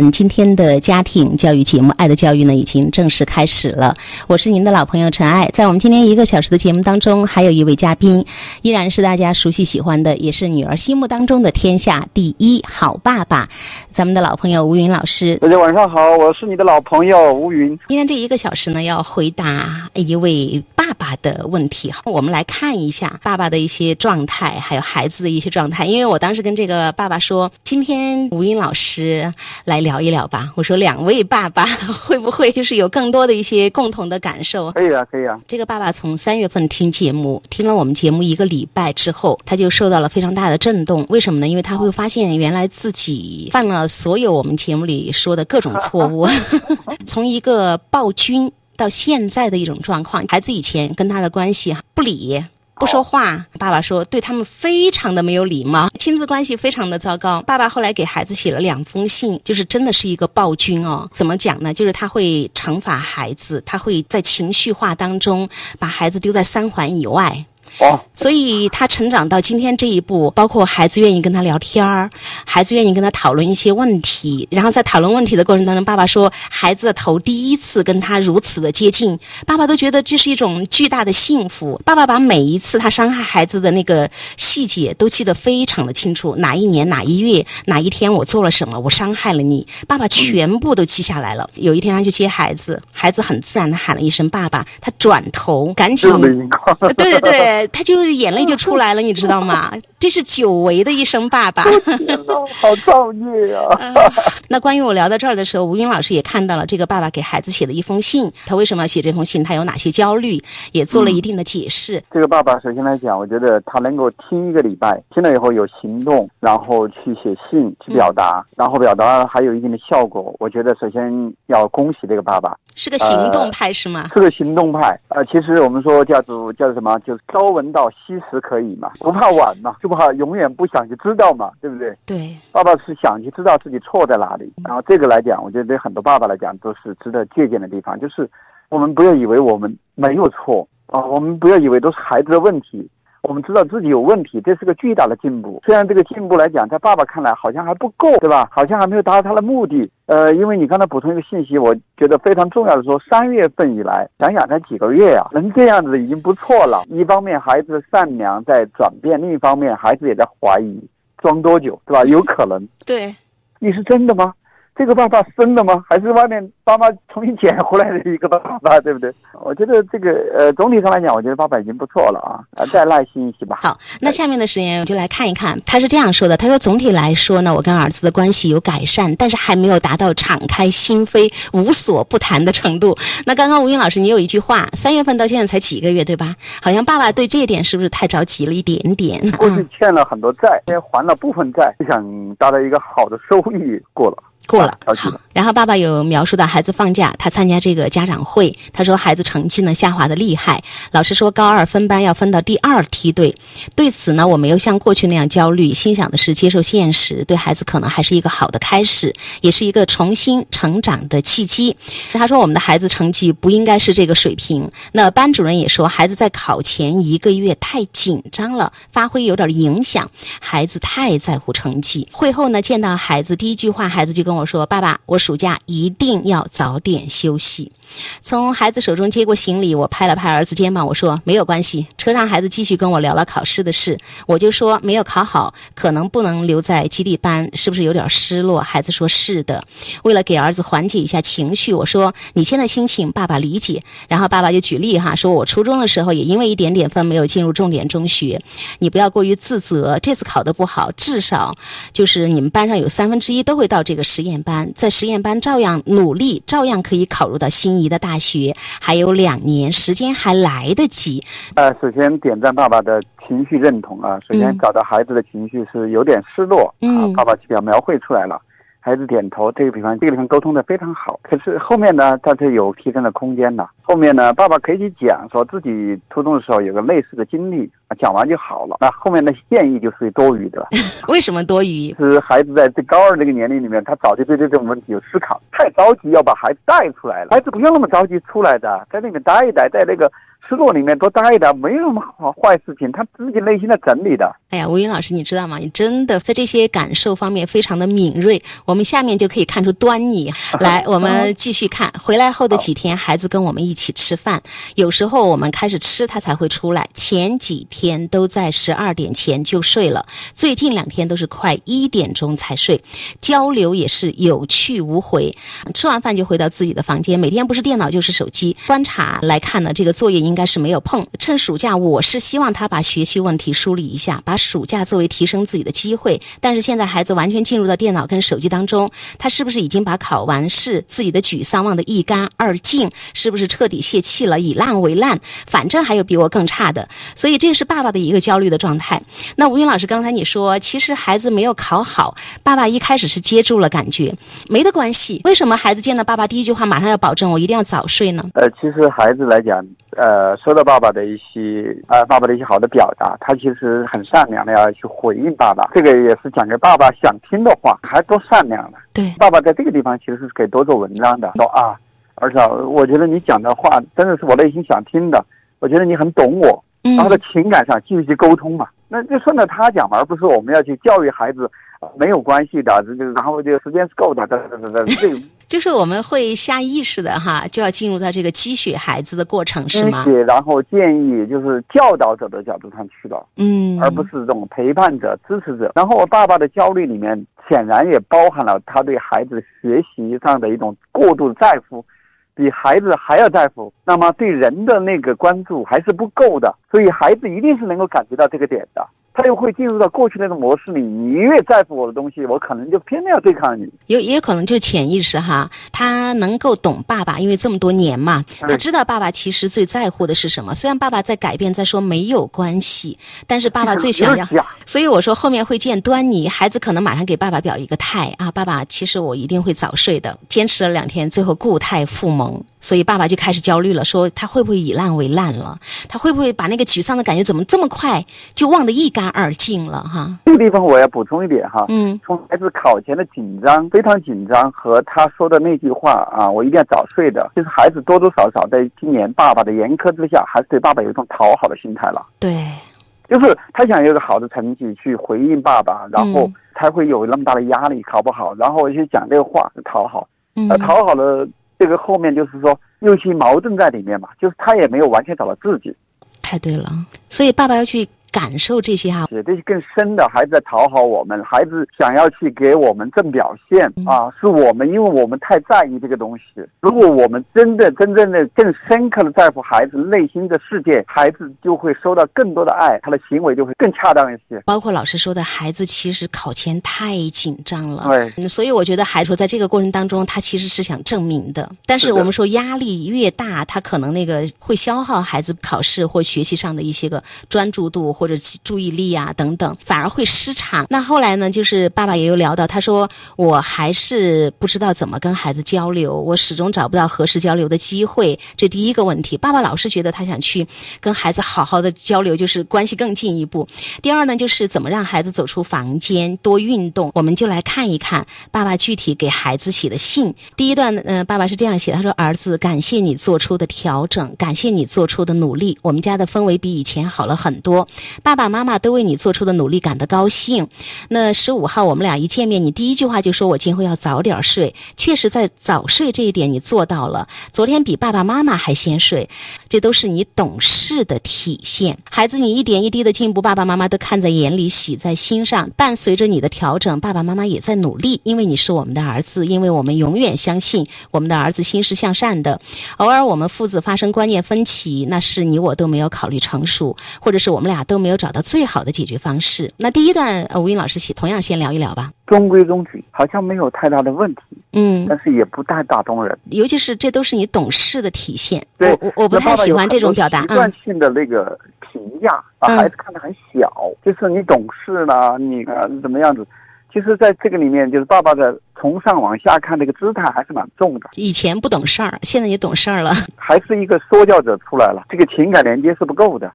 嗯，今天的家庭教育节目《爱的教育》呢，已经正式开始了。我是您的老朋友陈爱，在我们今天一个小时的节目当中，还有一位嘉宾，依然是大家熟悉喜欢的，也是女儿心目当中的天下第一好爸爸，咱们的老朋友吴云老师。大家晚上好，我是你的老朋友吴云。今天这一个小时呢，要回答一位的问题。我们来看一下爸爸的一些状态，还有孩子的一些状态。因为我当时跟这个爸爸说，今天吴英老师来聊一聊吧。我说两位爸爸 会不会就是有更多的一些共同的感受？可以啊，可以啊。这个爸爸从三月份听节目，听了我们节目一个礼拜之后，他就受到了非常大的震动。为什么呢？因为他会发现原来自己犯了所有我们节目里说的各种错误，从一个暴君到现在的一种状况。孩子以前跟他的关系不理。不说话，爸爸说对他们非常的没有礼貌，亲子关系非常的糟糕。爸爸后来给孩子写了两封信，就是真的是一个暴君哦。怎么讲呢？就是他会惩罚孩子，他会在情绪化当中把孩子丢在三环以外。哦，所以他成长到今天这一步，包括孩子愿意跟他聊天儿，孩子愿意跟他讨论一些问题，然后在讨论问题的过程当中，爸爸说孩子的头第一次跟他如此的接近，爸爸都觉得这是一种巨大的幸福。爸爸把每一次他伤害孩子的那个细节都记得非常的清楚，哪一年哪一月哪一天我做了什么，我伤害了你，爸爸全部都记下来了。有一天他去接孩子，孩子很自然的喊了一声爸爸，他转头赶紧，对对对。他就是眼泪就出来了，你知道吗？这是久违的一声爸爸，好造孽啊！那关于我聊到这儿的时候，吴英老师也看到了这个爸爸给孩子写的一封信，他为什么要写这封信？他有哪些焦虑？也做了一定的解释。这个爸爸首先来讲，我觉得他能够听一个礼拜，听了以后有行动，然后去写信去表达，然后表达还有一定的效果。我觉得首先要恭喜这个爸爸，是个行动派是吗？是个行动派。呃，其实我们说叫做叫做什么？就是朝闻道夕拾可以嘛，不怕晚嘛，就怕永远不想去知道嘛，对不对？对。爸爸是想去知道自己错在哪里，然后这个来讲，我觉得对很多爸爸来讲都是值得借鉴的地方，就是我们不要以为我们没有错啊，我们不要以为都是孩子的问题。我们知道自己有问题，这是个巨大的进步。虽然这个进步来讲，在爸爸看来好像还不够，对吧？好像还没有达到他的目的。呃，因为你刚才补充一个信息，我觉得非常重要的说，三月份以来，想想才几个月呀，能这样子已经不错了。一方面孩子的善良在转变，另一方面孩子也在怀疑，装多久，对吧？有可能。对，你是真的吗？这个爸爸生的吗？还是外面爸妈重新捡回来的一个爸爸，对不对？我觉得这个呃，总体上来讲，我觉得爸爸已经不错了啊，再耐心一些吧。好，那下面的时间我就来看一看，他是这样说的：他说总体来说呢，我跟儿子的关系有改善，但是还没有达到敞开心扉、无所不谈的程度。那刚刚吴云老师，你有一句话，三月份到现在才几个月，对吧？好像爸爸对这一点是不是太着急了一点点？过去欠了很多债，先还了部分债，就想达到一个好的收益过了。过了，好。然后爸爸有描述到孩子放假，他参加这个家长会，他说孩子成绩呢下滑的厉害，老师说高二分班要分到第二梯队。对此呢，我没有像过去那样焦虑，心想的是接受现实，对孩子可能还是一个好的开始，也是一个重新成长的契机。他说我们的孩子成绩不应该是这个水平。那班主任也说孩子在考前一个月太紧张了，发挥有点影响，孩子太在乎成绩。会后呢，见到孩子第一句话，孩子就跟我。我说：“爸爸，我暑假一定要早点休息。”从孩子手中接过行李，我拍了拍儿子肩膀，我说：“没有关系。”车上，孩子继续跟我聊了考试的事，我就说：“没有考好，可能不能留在基地班，是不是有点失落？”孩子说：“是的。”为了给儿子缓解一下情绪，我说：“你现在心情，爸爸理解。”然后爸爸就举例哈，说我初中的时候也因为一点点分没有进入重点中学，你不要过于自责。这次考得不好，至少就是你们班上有三分之一都会到这个实验班，在实验班照样努力，照样可以考入到心仪的大学还有两年时间，还来得及。呃，首先点赞爸爸的情绪认同啊。首先找到孩子的情绪是有点失落啊，爸爸就要描绘出来了。孩子点头，这个地方这个地方沟通的非常好。可是后面呢，他是有提升的空间的。后面呢，爸爸可以去讲说自己初中的时候有个类似的经历，讲完就好了。那后面的建议就属于多余的。为什么多余？是孩子在这高二这个年龄里面，他早就对这种问题有思考。太着急要把孩子带出来了，孩子不用那么着急出来的，在那边待一待，在那个失落里面多待的，没有什么好坏事情，他自己内心的整理的。哎呀，吴云老师，你知道吗？你真的在这些感受方面非常的敏锐。我们下面就可以看出端倪。来，我们继续看。回来后的几天，孩子跟我们一起吃饭，有时候我们开始吃，他才会出来。前几天都在十二点前就睡了，最近两天都是快一点钟才睡。交流也是有去无回，吃完饭就回到自己的房间，每天不是电脑就是手机。观察来看呢，这个作业应该是没有碰。趁暑假，我是希望他把学习问题梳理一下，把暑假作为提升自己的机会。但是现在孩子完全进入到电脑跟手机当中，他是不是已经把考完试自己的沮丧忘得一干二净？是不是彻底泄气了，以烂为烂？反正还有比我更差的，所以这是爸爸的一个焦虑的状态。那吴云老师，刚才你说，其实孩子没有考好，爸爸一开始是接住了感觉，没得关系。为什么孩子见到爸爸第一句话马上要保证我一定要早睡呢？呃，其实孩子来讲，呃，收到爸爸的一些呃爸爸的一些好的表达，他其实很善良的要去回应爸爸，这个也是讲给爸爸想听的话，还多善良的。对，爸爸在这个地方其实是可以多做文章的，说啊，儿子，我觉得你讲的话真的是我内心想听的，我觉得你很懂我，然后在情感上继续去沟通嘛，那就顺着他讲嘛，而不是我们要去教育孩子，没有关系的，这这然后这个时间是够的，这这这这这。就是我们会下意识的哈，就要进入到这个积雪孩子的过程，是吗？积雪，然后建议就是教导者的角度上去了，嗯，而不是这种陪伴者、支持者。然后我爸爸的焦虑里面，显然也包含了他对孩子学习上的一种过度在乎，比孩子还要在乎。那么对人的那个关注还是不够的，所以孩子一定是能够感觉到这个点的。他又会进入到过去那种模式里，你越在乎我的东西，我可能就偏偏要对抗你。有也有可能就是潜意识哈，他能够懂爸爸，因为这么多年嘛，他知道爸爸其实最在乎的是什么。虽然爸爸在改变，在说没有关系，但是爸爸最想要。所以我说后面会见端倪，孩子可能马上给爸爸表一个态啊，爸爸，其实我一定会早睡的。坚持了两天，最后固态复萌，所以爸爸就开始焦虑了，说他会不会以烂为烂了？他会不会把那个沮丧的感觉怎么这么快就忘得一干二进了？哈，这个地方我要补充一点哈，嗯，从孩子考前的紧张，非常紧张和他说的那句话啊，我一定要早睡的，就是孩子多多少少在今年爸爸的严苛之下，还是对爸爸有一种讨好的心态了。对，就是他想有个好的成绩去回应爸爸，然后才会有那么大的压力，考不好，然后去讲这个话讨好，呃，讨好了这个后面就是说有些矛盾在里面嘛，就是他也没有完全找到自己。太对了，所以爸爸要去感受这些哈，是这些更深的，孩子在讨好我们，孩子想要去给我们正表现啊，是我们，因为我们太在意这个东西。如果我们真的、真正的、更深刻的在乎孩子内心的世界，孩子就会收到更多的爱，他的行为就会更恰当一些。包括老师说的，孩子其实考前太紧张了，对，所以我觉得孩子在这个过程当中，他其实是想证明的。但是我们说压力越大，他可能那个会消耗孩子考试或学习上的一些个专注度或者注意力啊等等，反而会失常。那后来呢，就是爸爸也有聊到，他说我还是不知道怎么跟孩子交流，我始终找不到合适交流的机会。这第一个问题，爸爸老是觉得他想去跟孩子好好的交流，就是关系更进一步。第二呢，就是怎么让孩子走出房间，多运动。我们就来看一看爸爸具体给孩子写的信。第一段，嗯、爸爸是这样写，他说：“儿子，感谢你做出的调整，感谢你做出的努力，我们家的氛围比以前好了很多。爸爸妈妈都为你做出的努力感到高兴。那十五号我们俩一见面，你第一句话就说我今后要早点睡，确实在早睡这一点你做到了。昨天比爸爸妈妈还先睡，这都是你懂事的体现。孩子，你一点一滴的进步，爸爸妈妈都看在眼里，喜在心上。伴随着你的调整，爸爸妈妈也在努力，因为你是我们的儿子，因为我们永远相信我们的儿子心是向善的。偶尔我们父子发生观念分歧，那是你我都没有考虑成熟，或者是我们俩都没有找到最好的解决方式。那第一段，呃，吴云老师写，同样先聊一聊吧。中规中矩，好像没有太大的问题，嗯，但是也不太打动人。尤其是这都是你懂事的体现。对我我我不太喜欢这种表达。习惯性的那个评价，把孩子看得很小，就是你懂事了，你呃怎么样子？其实，在这个里面，就是爸爸的从上往下看这个姿态还是蛮重的。以前不懂事儿，现在也懂事儿了。还是一个说教者出来了，这个情感连接是不够的。